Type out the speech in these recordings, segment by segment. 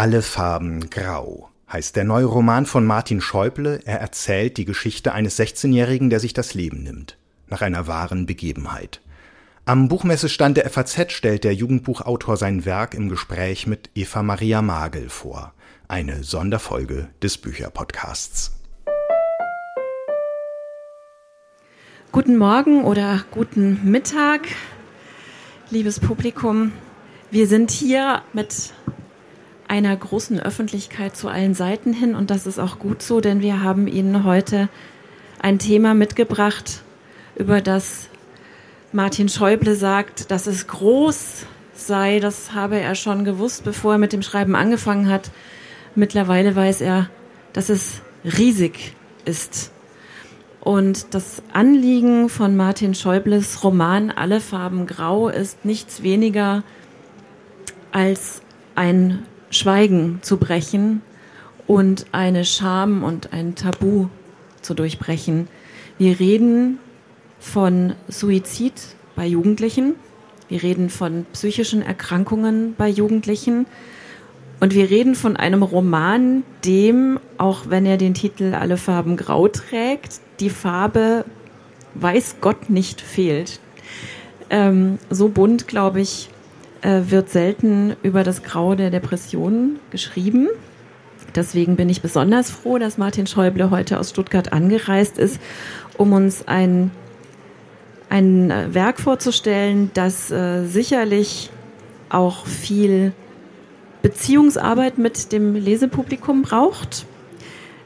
Alle Farben grau heißt der neue Roman von Martin Schäuble. Er erzählt die Geschichte eines 16-Jährigen, der sich das Leben nimmt. Nach einer wahren Begebenheit. Am Buchmessestand der FAZ stellt der Jugendbuchautor sein Werk im Gespräch mit Eva Maria Magel vor. Eine Sonderfolge des Bücherpodcasts. Guten Morgen oder guten Mittag, liebes Publikum. Wir sind hier mit einer großen Öffentlichkeit zu allen Seiten hin und das ist auch gut so, denn wir haben Ihnen heute ein Thema mitgebracht, über das Martin Schäuble sagt, dass es groß sei. Das habe er schon gewusst, bevor er mit dem Schreiben angefangen hat. Mittlerweile weiß er, dass es riesig ist. Und das Anliegen von Martin Schäubles Roman Alle Farben Grau ist nichts weniger als ein Schweigen zu brechen und eine Scham und ein Tabu zu durchbrechen. Wir reden von Suizid bei Jugendlichen, wir reden von psychischen Erkrankungen bei Jugendlichen und wir reden von einem Roman, dem, auch wenn er den Titel Alle Farben Grau trägt, die Farbe weiß Gott nicht fehlt. Ähm, so bunt, glaube ich, äh, wird selten über das Grau der Depression geschrieben. Deswegen bin ich besonders froh, dass Martin Schäuble heute aus Stuttgart angereist ist, um uns ein, ein äh, Werk vorzustellen, das äh, sicherlich auch viel Beziehungsarbeit mit dem Lesepublikum braucht.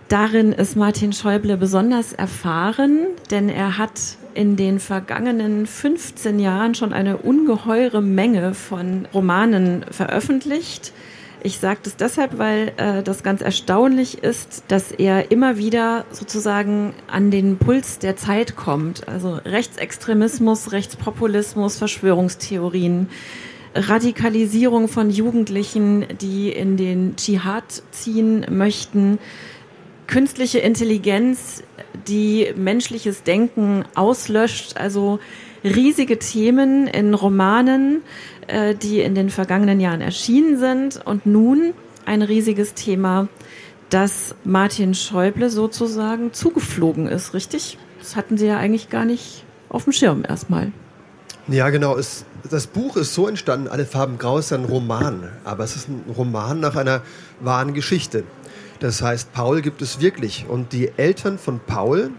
Darin ist Martin Schäuble besonders erfahren, denn er hat in den vergangenen 15 Jahren schon eine ungeheure Menge von Romanen veröffentlicht. Ich sage das deshalb, weil äh, das ganz erstaunlich ist, dass er immer wieder sozusagen an den Puls der Zeit kommt. Also Rechtsextremismus, Rechtspopulismus, Verschwörungstheorien, Radikalisierung von Jugendlichen, die in den Dschihad ziehen möchten, künstliche Intelligenz, die menschliches Denken auslöscht, also riesige Themen in Romanen, äh, die in den vergangenen Jahren erschienen sind und nun ein riesiges Thema, das Martin Schäuble sozusagen zugeflogen ist, richtig? Das hatten Sie ja eigentlich gar nicht auf dem Schirm erstmal. Ja, genau. Es, das Buch ist so entstanden, Alle Farben Grau ist ein Roman, aber es ist ein Roman nach einer wahren Geschichte. Das heißt, Paul gibt es wirklich. Und die Eltern von Paul,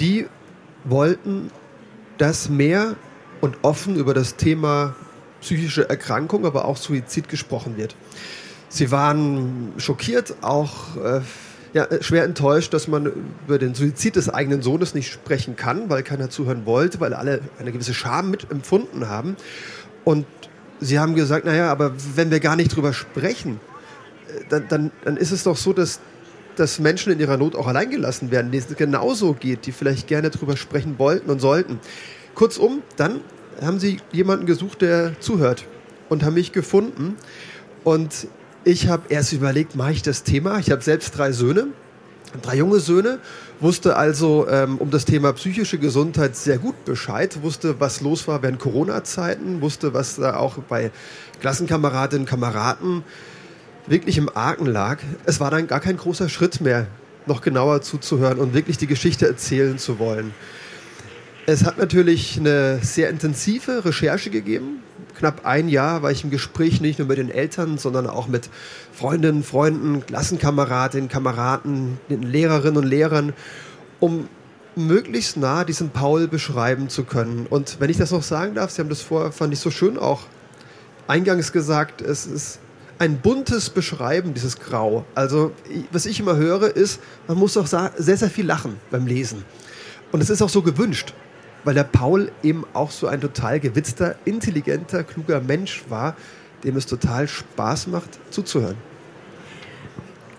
die wollten, dass mehr und offen über das Thema psychische Erkrankung, aber auch Suizid gesprochen wird. Sie waren schockiert, auch äh, ja, schwer enttäuscht, dass man über den Suizid des eigenen Sohnes nicht sprechen kann, weil keiner zuhören wollte, weil alle eine gewisse Scham mitempfunden haben. Und sie haben gesagt, naja, aber wenn wir gar nicht drüber sprechen, dann, dann, dann ist es doch so, dass, dass Menschen in ihrer Not auch alleingelassen werden, denen es genauso geht, die vielleicht gerne drüber sprechen wollten und sollten. Kurzum, dann haben sie jemanden gesucht, der zuhört und haben mich gefunden. Und ich habe erst überlegt, mache ich das Thema? Ich habe selbst drei Söhne, drei junge Söhne, wusste also ähm, um das Thema psychische Gesundheit sehr gut Bescheid, wusste, was los war während Corona-Zeiten, wusste, was da auch bei Klassenkameradinnen Kameraden wirklich im Argen lag. Es war dann gar kein großer Schritt mehr, noch genauer zuzuhören und wirklich die Geschichte erzählen zu wollen. Es hat natürlich eine sehr intensive Recherche gegeben, knapp ein Jahr war ich im Gespräch nicht nur mit den Eltern, sondern auch mit Freundinnen, Freunden, Klassenkameradinnen, Kameraden, den Lehrerinnen und Lehrern, um möglichst nah diesen Paul beschreiben zu können. Und wenn ich das noch sagen darf, Sie haben das vorher, fand ich so schön auch eingangs gesagt, es ist ein buntes Beschreiben dieses Grau. Also was ich immer höre ist, man muss auch sehr, sehr viel lachen beim Lesen. Und es ist auch so gewünscht weil der Paul eben auch so ein total gewitzter, intelligenter, kluger Mensch war, dem es total Spaß macht zuzuhören.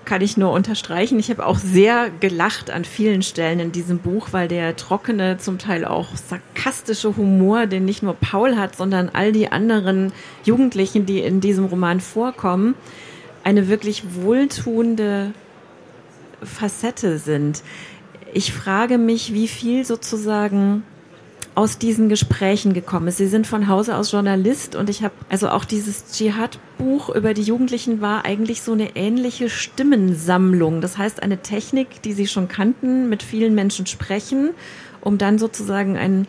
Kann ich nur unterstreichen. Ich habe auch sehr gelacht an vielen Stellen in diesem Buch, weil der trockene, zum Teil auch sarkastische Humor, den nicht nur Paul hat, sondern all die anderen Jugendlichen, die in diesem Roman vorkommen, eine wirklich wohltuende Facette sind. Ich frage mich, wie viel sozusagen aus diesen Gesprächen gekommen ist. Sie sind von Hause aus Journalist und ich habe also auch dieses Dschihad-Buch über die Jugendlichen war eigentlich so eine ähnliche Stimmensammlung. Das heißt eine Technik, die Sie schon kannten, mit vielen Menschen sprechen, um dann sozusagen ein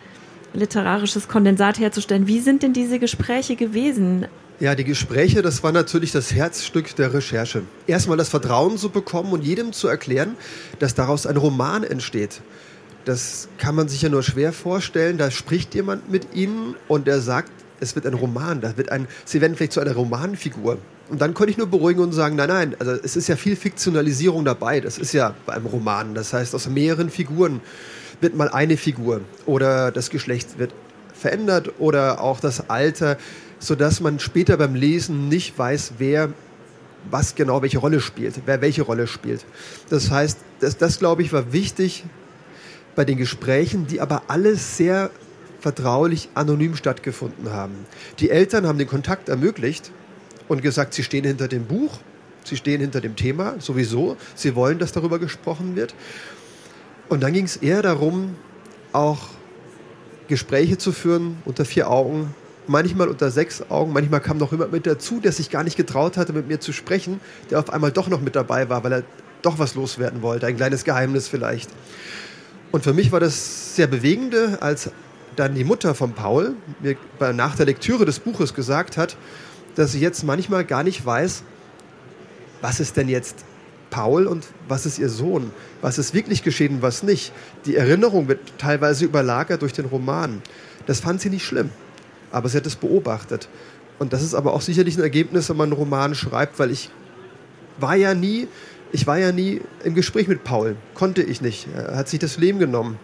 literarisches Kondensat herzustellen. Wie sind denn diese Gespräche gewesen? Ja, die Gespräche, das war natürlich das Herzstück der Recherche. Erstmal das Vertrauen zu bekommen und jedem zu erklären, dass daraus ein Roman entsteht. Das kann man sich ja nur schwer vorstellen. Da spricht jemand mit Ihnen und der sagt, es wird ein Roman, da wird ein, Sie werden vielleicht zu einer Romanfigur. Und dann konnte ich nur beruhigen und sagen, nein, nein, also es ist ja viel Fiktionalisierung dabei. Das ist ja beim Roman. Das heißt, aus mehreren Figuren wird mal eine Figur oder das Geschlecht wird verändert oder auch das Alter, sodass man später beim Lesen nicht weiß, wer was genau welche Rolle spielt, wer welche Rolle spielt. Das heißt, das, das glaube ich war wichtig bei den Gesprächen, die aber alles sehr vertraulich anonym stattgefunden haben. Die Eltern haben den Kontakt ermöglicht und gesagt, sie stehen hinter dem Buch, sie stehen hinter dem Thema sowieso, sie wollen, dass darüber gesprochen wird. Und dann ging es eher darum, auch Gespräche zu führen unter vier Augen, manchmal unter sechs Augen, manchmal kam noch jemand mit dazu, der sich gar nicht getraut hatte, mit mir zu sprechen, der auf einmal doch noch mit dabei war, weil er doch was loswerden wollte, ein kleines Geheimnis vielleicht. Und für mich war das sehr bewegende, als dann die Mutter von Paul mir nach der Lektüre des Buches gesagt hat, dass sie jetzt manchmal gar nicht weiß, was ist denn jetzt Paul und was ist ihr Sohn? Was ist wirklich geschehen, was nicht? Die Erinnerung wird teilweise überlagert durch den Roman. Das fand sie nicht schlimm, aber sie hat es beobachtet. Und das ist aber auch sicherlich ein Ergebnis, wenn man einen Roman schreibt, weil ich war ja nie, ich war ja nie im Gespräch mit Paul. Konnte ich nicht. Er hat sich das Leben genommen.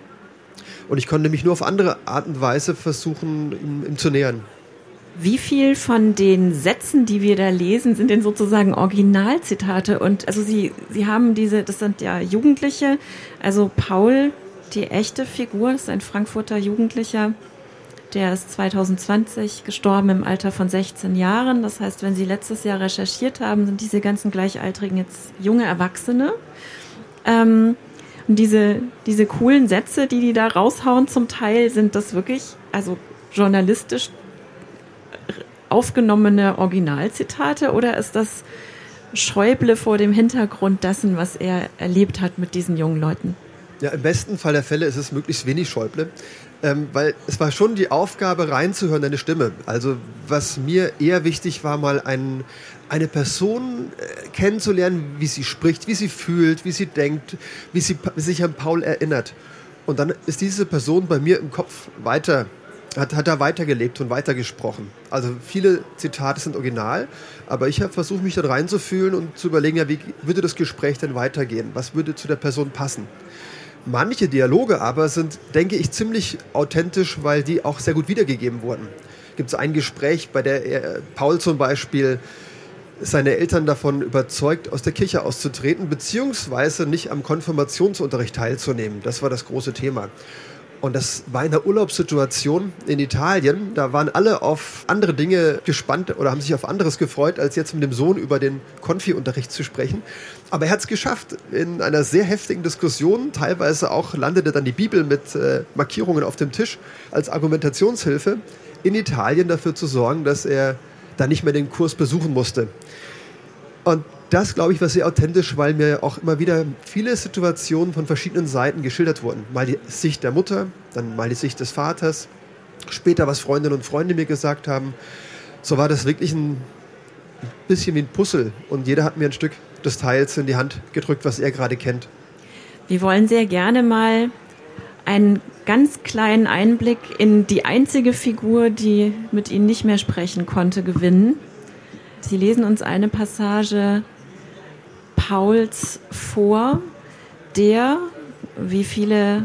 Und ich konnte mich nur auf andere Art und Weise versuchen, ihm, ihm zu nähern. Wie viel von den Sätzen, die wir da lesen, sind denn sozusagen Originalzitate? Und also Sie, Sie haben diese, das sind ja Jugendliche, also Paul, die echte Figur, ist ein Frankfurter Jugendlicher, der ist 2020 gestorben im Alter von 16 Jahren. Das heißt, wenn Sie letztes Jahr recherchiert haben, sind diese ganzen Gleichaltrigen jetzt junge Erwachsene. Ähm, und diese, diese coolen Sätze, die die da raushauen zum Teil, sind das wirklich, also journalistisch aufgenommene Originalzitate oder ist das Schäuble vor dem Hintergrund dessen, was er erlebt hat mit diesen jungen Leuten? Ja, im besten Fall der Fälle ist es möglichst wenig Schäuble, ähm, weil es war schon die Aufgabe, reinzuhören, eine Stimme. Also was mir eher wichtig war, mal ein, eine Person äh, kennenzulernen, wie sie spricht, wie sie fühlt, wie sie denkt, wie sie sich an Paul erinnert. Und dann ist diese Person bei mir im Kopf weiter hat, hat er weitergelebt und weitergesprochen. Also viele Zitate sind original, aber ich habe versucht, mich da reinzufühlen und zu überlegen, ja, wie würde das Gespräch denn weitergehen? Was würde zu der Person passen? Manche Dialoge aber sind, denke ich, ziemlich authentisch, weil die auch sehr gut wiedergegeben wurden. Gibt es ein Gespräch, bei der er, Paul zum Beispiel seine Eltern davon überzeugt, aus der Kirche auszutreten, beziehungsweise nicht am Konfirmationsunterricht teilzunehmen. Das war das große Thema. Und das war in der Urlaubssituation in Italien. Da waren alle auf andere Dinge gespannt oder haben sich auf anderes gefreut, als jetzt mit dem Sohn über den Konfi-Unterricht zu sprechen. Aber er hat es geschafft, in einer sehr heftigen Diskussion, teilweise auch landete dann die Bibel mit äh, Markierungen auf dem Tisch als Argumentationshilfe, in Italien dafür zu sorgen, dass er da nicht mehr den Kurs besuchen musste. Und das, glaube ich, war sehr authentisch, weil mir auch immer wieder viele Situationen von verschiedenen Seiten geschildert wurden. Mal die Sicht der Mutter, dann mal die Sicht des Vaters, später was Freundinnen und Freunde mir gesagt haben. So war das wirklich ein bisschen wie ein Puzzle und jeder hat mir ein Stück des Teils in die Hand gedrückt, was er gerade kennt. Wir wollen sehr gerne mal einen ganz kleinen Einblick in die einzige Figur, die mit Ihnen nicht mehr sprechen konnte, gewinnen. Sie lesen uns eine Passage Pauls vor, der, wie viele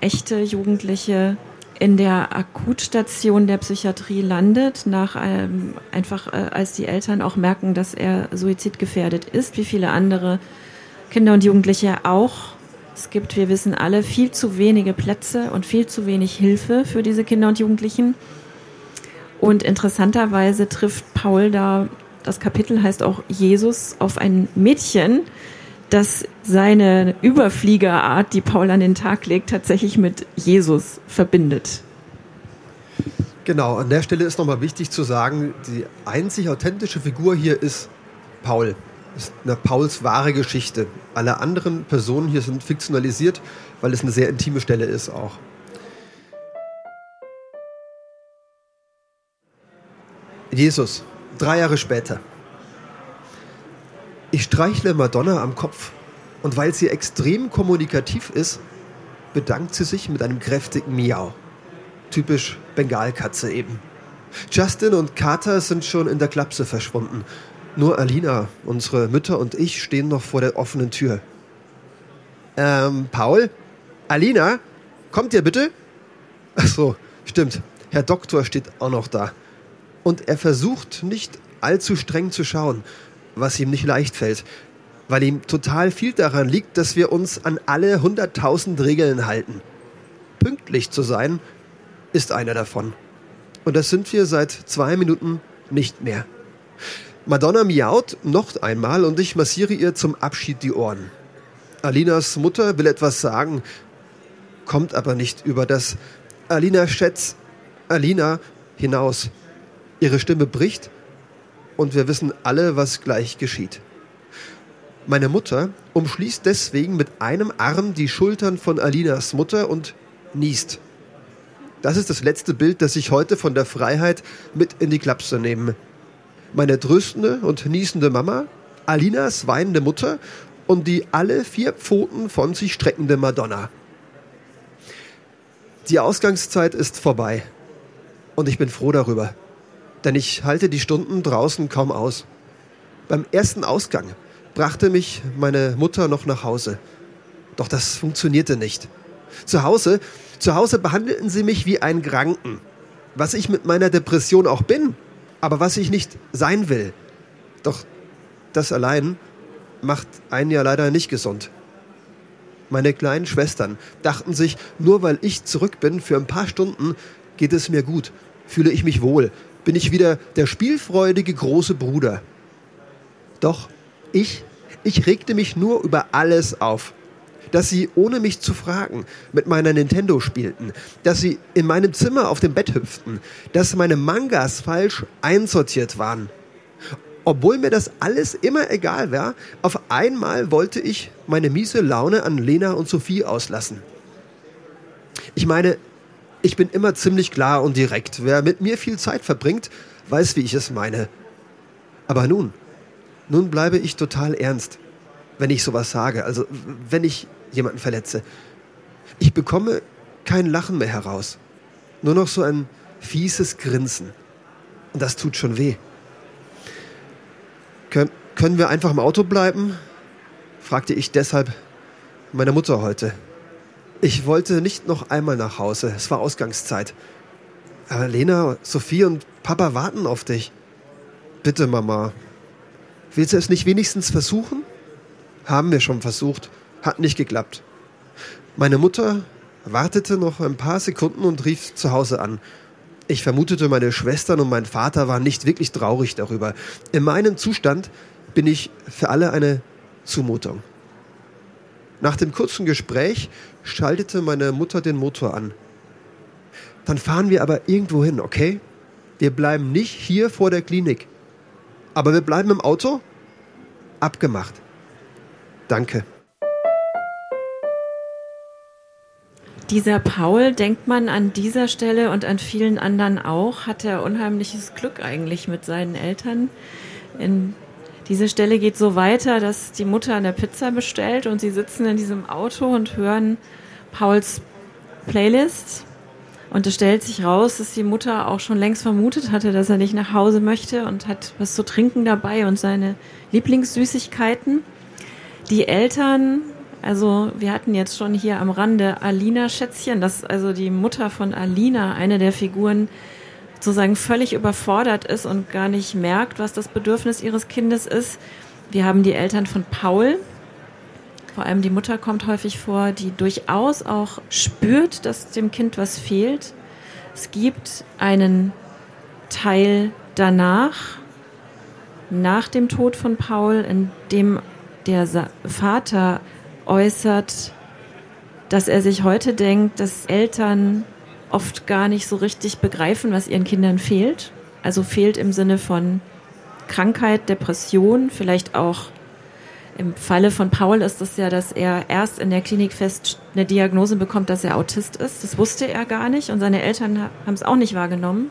echte Jugendliche, in der Akutstation der Psychiatrie landet, nach ähm, einfach äh, als die Eltern auch merken, dass er suizidgefährdet ist, wie viele andere Kinder und Jugendliche auch. Es gibt, wir wissen alle, viel zu wenige Plätze und viel zu wenig Hilfe für diese Kinder und Jugendlichen. Und interessanterweise trifft Paul da das Kapitel heißt auch Jesus auf ein Mädchen, das seine Überfliegerart, die Paul an den Tag legt, tatsächlich mit Jesus verbindet. Genau, an der Stelle ist nochmal wichtig zu sagen, die einzig authentische Figur hier ist Paul. Das ist eine Pauls wahre Geschichte. Alle anderen Personen hier sind fiktionalisiert, weil es eine sehr intime Stelle ist auch. Jesus, drei Jahre später. Ich streichle Madonna am Kopf und weil sie extrem kommunikativ ist, bedankt sie sich mit einem kräftigen Miau. Typisch Bengalkatze eben. Justin und Carter sind schon in der Klapse verschwunden. Nur Alina, unsere Mütter und ich stehen noch vor der offenen Tür. Ähm, Paul? Alina? Kommt ihr bitte? Ach so, stimmt. Herr Doktor steht auch noch da. Und er versucht nicht allzu streng zu schauen, was ihm nicht leicht fällt, weil ihm total viel daran liegt, dass wir uns an alle hunderttausend Regeln halten. Pünktlich zu sein ist einer davon. Und das sind wir seit zwei Minuten nicht mehr. Madonna miaut noch einmal und ich massiere ihr zum Abschied die Ohren. Alinas Mutter will etwas sagen, kommt aber nicht über das Alina Schätz, Alina hinaus. Ihre Stimme bricht und wir wissen alle, was gleich geschieht. Meine Mutter umschließt deswegen mit einem Arm die Schultern von Alinas Mutter und niest. Das ist das letzte Bild, das ich heute von der Freiheit mit in die Klapse nehme. Meine tröstende und niesende Mama, Alinas weinende Mutter und die alle vier Pfoten von sich streckende Madonna. Die Ausgangszeit ist vorbei. Und ich bin froh darüber. Denn ich halte die Stunden draußen kaum aus. Beim ersten Ausgang brachte mich meine Mutter noch nach Hause. Doch das funktionierte nicht. Zu Hause zu Hause behandelten sie mich wie einen Kranken. Was ich mit meiner Depression auch bin, aber was ich nicht sein will. Doch das allein macht einen ja leider nicht gesund. Meine kleinen Schwestern dachten sich, nur weil ich zurück bin für ein paar Stunden, geht es mir gut, fühle ich mich wohl, bin ich wieder der spielfreudige große Bruder. Doch ich, ich regte mich nur über alles auf dass sie, ohne mich zu fragen, mit meiner Nintendo spielten, dass sie in meinem Zimmer auf dem Bett hüpften, dass meine Mangas falsch einsortiert waren. Obwohl mir das alles immer egal war, auf einmal wollte ich meine miese Laune an Lena und Sophie auslassen. Ich meine, ich bin immer ziemlich klar und direkt. Wer mit mir viel Zeit verbringt, weiß, wie ich es meine. Aber nun, nun bleibe ich total ernst, wenn ich sowas sage. Also, wenn ich jemanden verletze. Ich bekomme kein Lachen mehr heraus. Nur noch so ein fieses Grinsen. Und das tut schon weh. Kön können wir einfach im Auto bleiben? fragte ich deshalb meine Mutter heute. Ich wollte nicht noch einmal nach Hause. Es war Ausgangszeit. Aber Lena, Sophie und Papa warten auf dich. Bitte, Mama. Willst du es nicht wenigstens versuchen? Haben wir schon versucht. Hat nicht geklappt. Meine Mutter wartete noch ein paar Sekunden und rief zu Hause an. Ich vermutete, meine Schwestern und mein Vater waren nicht wirklich traurig darüber. In meinem Zustand bin ich für alle eine Zumutung. Nach dem kurzen Gespräch schaltete meine Mutter den Motor an. Dann fahren wir aber irgendwo hin, okay? Wir bleiben nicht hier vor der Klinik. Aber wir bleiben im Auto? Abgemacht. Danke. Dieser Paul, denkt man an dieser Stelle und an vielen anderen auch, hat er unheimliches Glück eigentlich mit seinen Eltern. In diese Stelle geht so weiter, dass die Mutter eine Pizza bestellt und sie sitzen in diesem Auto und hören Pauls Playlist. Und es stellt sich raus, dass die Mutter auch schon längst vermutet hatte, dass er nicht nach Hause möchte und hat was zu trinken dabei und seine Lieblingssüßigkeiten. Die Eltern also wir hatten jetzt schon hier am Rande Alina Schätzchen, das ist also die Mutter von Alina, eine der Figuren, sozusagen völlig überfordert ist und gar nicht merkt, was das Bedürfnis ihres Kindes ist. Wir haben die Eltern von Paul, vor allem die Mutter kommt häufig vor, die durchaus auch spürt, dass dem Kind was fehlt. Es gibt einen Teil danach, nach dem Tod von Paul, in dem der Vater äußert, dass er sich heute denkt, dass Eltern oft gar nicht so richtig begreifen, was ihren Kindern fehlt. Also fehlt im Sinne von Krankheit, Depression, vielleicht auch im Falle von Paul ist es ja, dass er erst in der Klinik fest eine Diagnose bekommt, dass er Autist ist. Das wusste er gar nicht und seine Eltern haben es auch nicht wahrgenommen.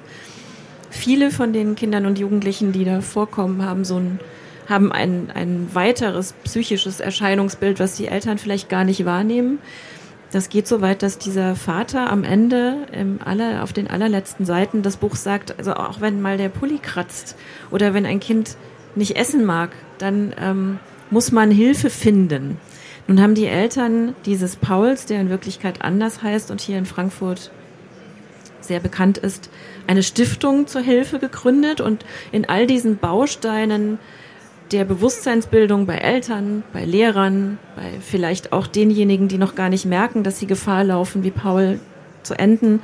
Viele von den Kindern und Jugendlichen, die da vorkommen, haben so ein, haben ein, ein weiteres psychisches Erscheinungsbild, was die Eltern vielleicht gar nicht wahrnehmen. Das geht so weit, dass dieser Vater am Ende im aller, auf den allerletzten Seiten des Buchs sagt, also auch wenn mal der Pulli kratzt oder wenn ein Kind nicht essen mag, dann ähm, muss man Hilfe finden. Nun haben die Eltern dieses Pauls, der in Wirklichkeit anders heißt und hier in Frankfurt sehr bekannt ist, eine Stiftung zur Hilfe gegründet und in all diesen Bausteinen der Bewusstseinsbildung bei Eltern, bei Lehrern, bei vielleicht auch denjenigen, die noch gar nicht merken, dass sie Gefahr laufen, wie Paul zu enden,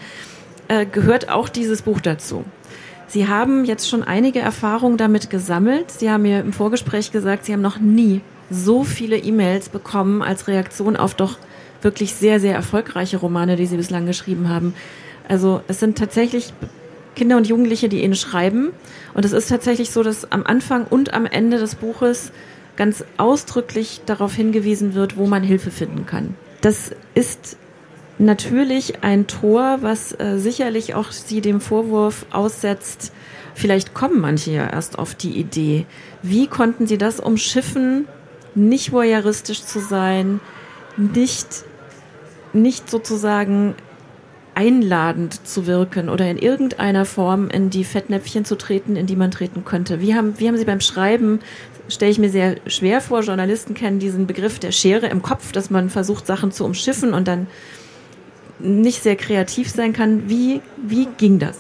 äh, gehört auch dieses Buch dazu. Sie haben jetzt schon einige Erfahrungen damit gesammelt. Sie haben mir im Vorgespräch gesagt, Sie haben noch nie so viele E-Mails bekommen als Reaktion auf doch wirklich sehr, sehr erfolgreiche Romane, die Sie bislang geschrieben haben. Also es sind tatsächlich Kinder und Jugendliche, die Ihnen schreiben. Und es ist tatsächlich so, dass am Anfang und am Ende des Buches ganz ausdrücklich darauf hingewiesen wird, wo man Hilfe finden kann. Das ist natürlich ein Tor, was äh, sicherlich auch sie dem Vorwurf aussetzt, vielleicht kommen manche ja erst auf die Idee. Wie konnten sie das umschiffen, nicht voyeuristisch zu sein, nicht, nicht sozusagen einladend zu wirken oder in irgendeiner Form in die Fettnäpfchen zu treten, in die man treten könnte. Wie haben, wie haben Sie beim Schreiben, stelle ich mir sehr schwer vor, Journalisten kennen diesen Begriff der Schere im Kopf, dass man versucht, Sachen zu umschiffen und dann nicht sehr kreativ sein kann. Wie, wie ging das?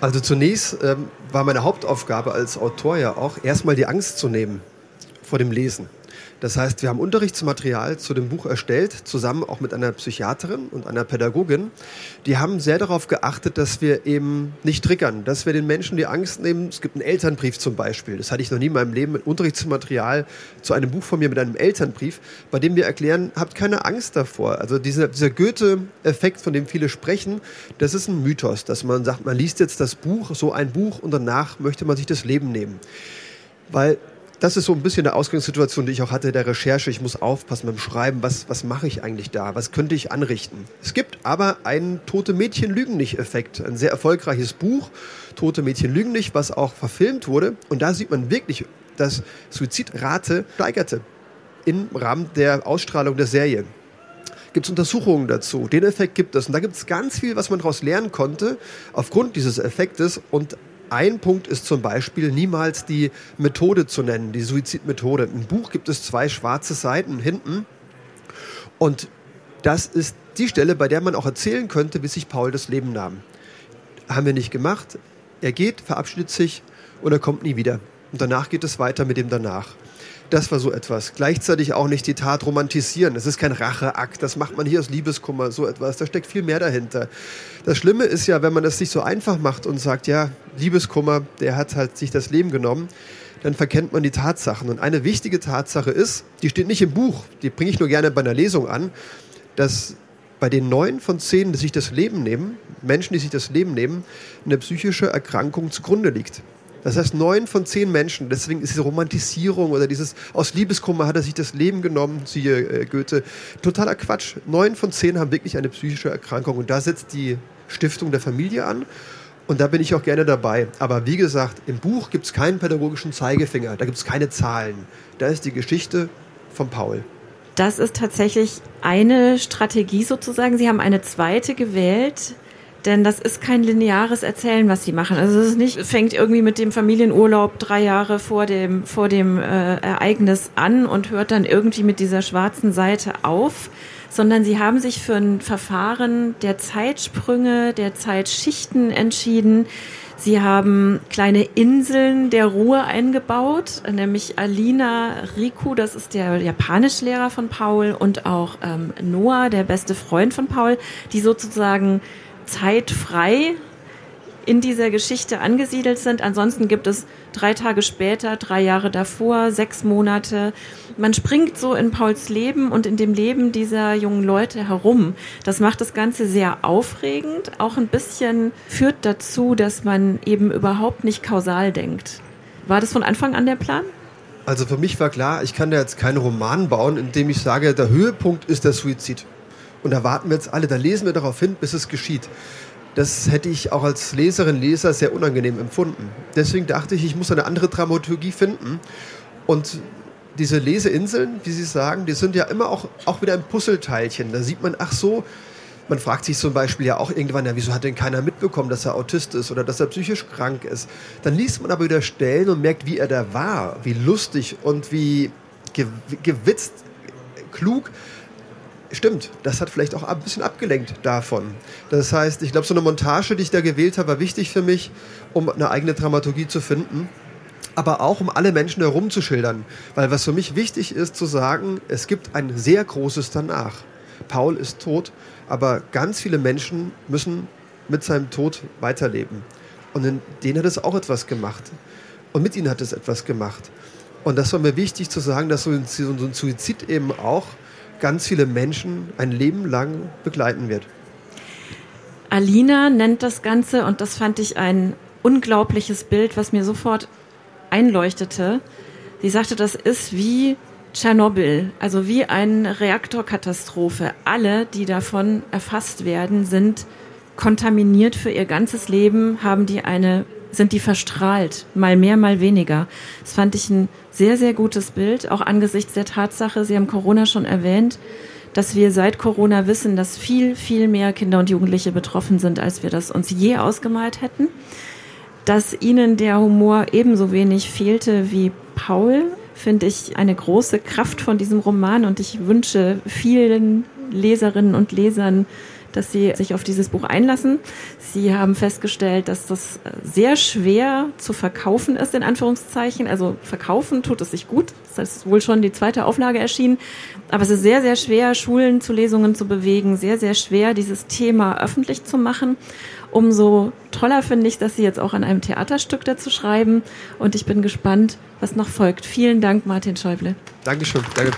Also zunächst ähm, war meine Hauptaufgabe als Autor ja auch, erstmal die Angst zu nehmen vor dem Lesen. Das heißt, wir haben Unterrichtsmaterial zu dem Buch erstellt, zusammen auch mit einer Psychiaterin und einer Pädagogin. Die haben sehr darauf geachtet, dass wir eben nicht triggern, dass wir den Menschen die Angst nehmen. Es gibt einen Elternbrief zum Beispiel. Das hatte ich noch nie in meinem Leben mit Unterrichtsmaterial zu einem Buch von mir mit einem Elternbrief, bei dem wir erklären, habt keine Angst davor. Also dieser, dieser Goethe-Effekt, von dem viele sprechen, das ist ein Mythos, dass man sagt, man liest jetzt das Buch, so ein Buch und danach möchte man sich das Leben nehmen. Weil das ist so ein bisschen eine Ausgangssituation, die ich auch hatte der Recherche. Ich muss aufpassen beim Schreiben, was, was mache ich eigentlich da? Was könnte ich anrichten? Es gibt aber einen Tote Mädchen lügen nicht Effekt. Ein sehr erfolgreiches Buch, Tote Mädchen lügen nicht, was auch verfilmt wurde. Und da sieht man wirklich, dass Suizidrate steigerte im Rahmen der Ausstrahlung der Serie gibt es Untersuchungen dazu. Den Effekt gibt es. Und da gibt es ganz viel, was man daraus lernen konnte, aufgrund dieses Effektes. Und ein Punkt ist zum Beispiel niemals die Methode zu nennen, die Suizidmethode. Im Buch gibt es zwei schwarze Seiten hinten und das ist die Stelle, bei der man auch erzählen könnte, wie sich Paul das Leben nahm. Haben wir nicht gemacht. Er geht, verabschiedet sich und er kommt nie wieder. Und danach geht es weiter mit dem danach. Das war so etwas. Gleichzeitig auch nicht die Tat romantisieren. Das ist kein Racheakt. Das macht man hier aus Liebeskummer, so etwas. Da steckt viel mehr dahinter. Das Schlimme ist ja, wenn man das sich so einfach macht und sagt, ja, Liebeskummer, der hat halt sich das Leben genommen, dann verkennt man die Tatsachen. Und eine wichtige Tatsache ist, die steht nicht im Buch, die bringe ich nur gerne bei einer Lesung an, dass bei den neun von zehn, die sich das Leben nehmen, Menschen, die sich das Leben nehmen, eine psychische Erkrankung zugrunde liegt. Das heißt, neun von zehn Menschen, deswegen ist diese Romantisierung oder dieses aus Liebeskummer hat er sich das Leben genommen, siehe äh, Goethe, totaler Quatsch. Neun von zehn haben wirklich eine psychische Erkrankung und da setzt die Stiftung der Familie an und da bin ich auch gerne dabei. Aber wie gesagt, im Buch gibt es keinen pädagogischen Zeigefinger, da gibt es keine Zahlen. Da ist die Geschichte von Paul. Das ist tatsächlich eine Strategie sozusagen. Sie haben eine zweite gewählt, denn das ist kein lineares Erzählen, was sie machen. Also es ist nicht, fängt irgendwie mit dem Familienurlaub drei Jahre vor dem, vor dem äh, Ereignis an und hört dann irgendwie mit dieser schwarzen Seite auf, sondern sie haben sich für ein Verfahren der Zeitsprünge, der Zeitschichten entschieden. Sie haben kleine Inseln der Ruhe eingebaut, nämlich Alina Riku, das ist der Japanischlehrer von Paul, und auch ähm, Noah, der beste Freund von Paul, die sozusagen zeitfrei in dieser Geschichte angesiedelt sind. Ansonsten gibt es drei Tage später, drei Jahre davor, sechs Monate. Man springt so in Pauls Leben und in dem Leben dieser jungen Leute herum. Das macht das Ganze sehr aufregend, auch ein bisschen führt dazu, dass man eben überhaupt nicht kausal denkt. War das von Anfang an der Plan? Also für mich war klar, ich kann da jetzt keinen Roman bauen, in dem ich sage, der Höhepunkt ist der Suizid. Und da warten wir jetzt alle, da lesen wir darauf hin, bis es geschieht. Das hätte ich auch als Leserin, Leser sehr unangenehm empfunden. Deswegen dachte ich, ich muss eine andere Dramaturgie finden. Und diese Leseinseln, wie Sie sagen, die sind ja immer auch, auch wieder ein Puzzleteilchen. Da sieht man, ach so, man fragt sich zum Beispiel ja auch irgendwann, ja, wieso hat denn keiner mitbekommen, dass er Autist ist oder dass er psychisch krank ist? Dann liest man aber wieder Stellen und merkt, wie er da war, wie lustig und wie gewitzt, klug Stimmt, das hat vielleicht auch ein bisschen abgelenkt davon. Das heißt, ich glaube, so eine Montage, die ich da gewählt habe, war wichtig für mich, um eine eigene Dramaturgie zu finden, aber auch um alle Menschen herumzuschildern. Weil was für mich wichtig ist, zu sagen, es gibt ein sehr großes Danach. Paul ist tot, aber ganz viele Menschen müssen mit seinem Tod weiterleben. Und in denen hat es auch etwas gemacht. Und mit ihnen hat es etwas gemacht. Und das war mir wichtig zu sagen, dass so ein, so ein Suizid eben auch ganz viele Menschen ein Leben lang begleiten wird. Alina nennt das Ganze, und das fand ich ein unglaubliches Bild, was mir sofort einleuchtete. Sie sagte, das ist wie Tschernobyl, also wie eine Reaktorkatastrophe. Alle, die davon erfasst werden, sind kontaminiert für ihr ganzes Leben, haben die eine sind die verstrahlt, mal mehr, mal weniger. Das fand ich ein sehr, sehr gutes Bild, auch angesichts der Tatsache, Sie haben Corona schon erwähnt, dass wir seit Corona wissen, dass viel, viel mehr Kinder und Jugendliche betroffen sind, als wir das uns je ausgemalt hätten. Dass ihnen der Humor ebenso wenig fehlte wie Paul, finde ich eine große Kraft von diesem Roman und ich wünsche vielen Leserinnen und Lesern dass Sie sich auf dieses Buch einlassen. Sie haben festgestellt, dass das sehr schwer zu verkaufen ist, in Anführungszeichen. Also verkaufen tut es sich gut. Das ist wohl schon die zweite Auflage erschienen. Aber es ist sehr, sehr schwer, Schulen zu Lesungen zu bewegen, sehr, sehr schwer, dieses Thema öffentlich zu machen. Umso toller finde ich, dass Sie jetzt auch an einem Theaterstück dazu schreiben. Und ich bin gespannt, was noch folgt. Vielen Dank, Martin Schäuble. Dankeschön. Danke.